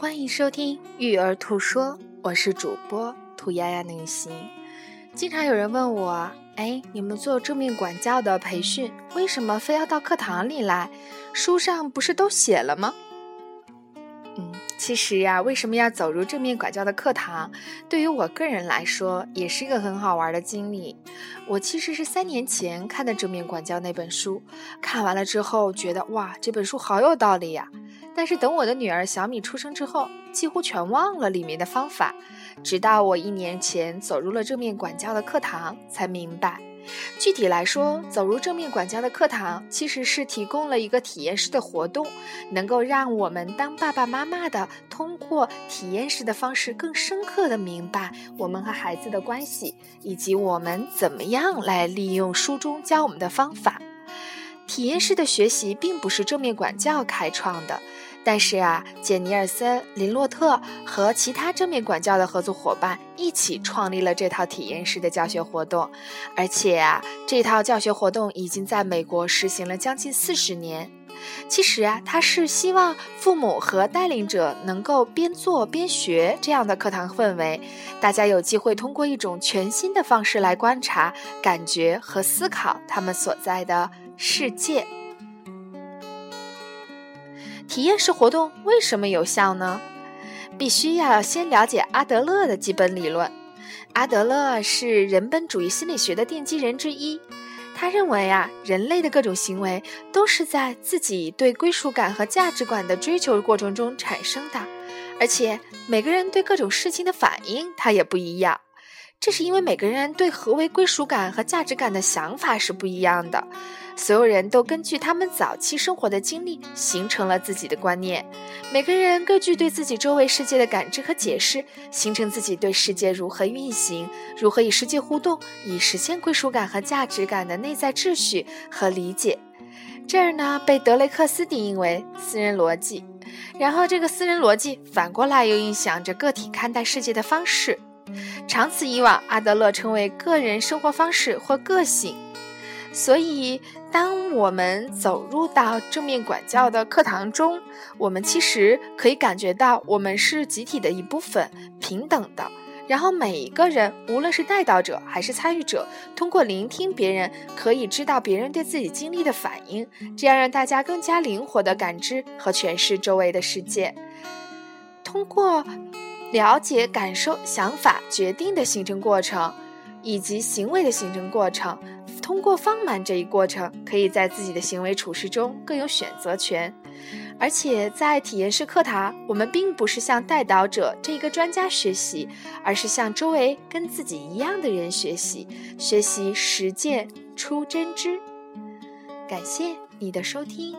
欢迎收听《育儿兔说》，我是主播兔丫丫能行。经常有人问我：“哎，你们做正面管教的培训，为什么非要到课堂里来？书上不是都写了吗？”嗯，其实呀，为什么要走入正面管教的课堂？对于我个人来说，也是一个很好玩的经历。我其实是三年前看的正面管教那本书，看完了之后觉得哇，这本书好有道理呀。但是等我的女儿小米出生之后，几乎全忘了里面的方法。直到我一年前走入了正面管教的课堂，才明白。具体来说，走入正面管教的课堂，其实是提供了一个体验式的活动，能够让我们当爸爸妈妈的，通过体验式的方式，更深刻的明白我们和孩子的关系，以及我们怎么样来利用书中教我们的方法。体验式的学习并不是正面管教开创的。但是啊，简尼尔森、林洛特和其他正面管教的合作伙伴一起创立了这套体验式的教学活动，而且啊，这套教学活动已经在美国实行了将近四十年。其实啊，他是希望父母和带领者能够边做边学这样的课堂氛围，大家有机会通过一种全新的方式来观察、感觉和思考他们所在的世界。体验式活动为什么有效呢？必须要先了解阿德勒的基本理论。阿德勒是人本主义心理学的奠基人之一。他认为啊，人类的各种行为都是在自己对归属感和价值观的追求过程中产生的，而且每个人对各种事情的反应他也不一样。这是因为每个人对何为归属感和价值感的想法是不一样的。所有人都根据他们早期生活的经历形成了自己的观念，每个人根据对自己周围世界的感知和解释，形成自己对世界如何运行、如何与世界互动、以实现归属感和价值感的内在秩序和理解。这儿呢，被德雷克斯定义为私人逻辑，然后这个私人逻辑反过来又影响着个体看待世界的方式。长此以往，阿德勒称为个人生活方式或个性。所以，当我们走入到正面管教的课堂中，我们其实可以感觉到，我们是集体的一部分，平等的。然后，每一个人，无论是带导者还是参与者，通过聆听别人，可以知道别人对自己经历的反应，这样让大家更加灵活地感知和诠释周围的世界。通过了解、感受、想法、决定的形成过程，以及行为的形成过程。通过放慢这一过程，可以在自己的行为处事中更有选择权。而且在体验式课堂，我们并不是向带导者这一个专家学习，而是向周围跟自己一样的人学习，学习实践出真知。感谢你的收听。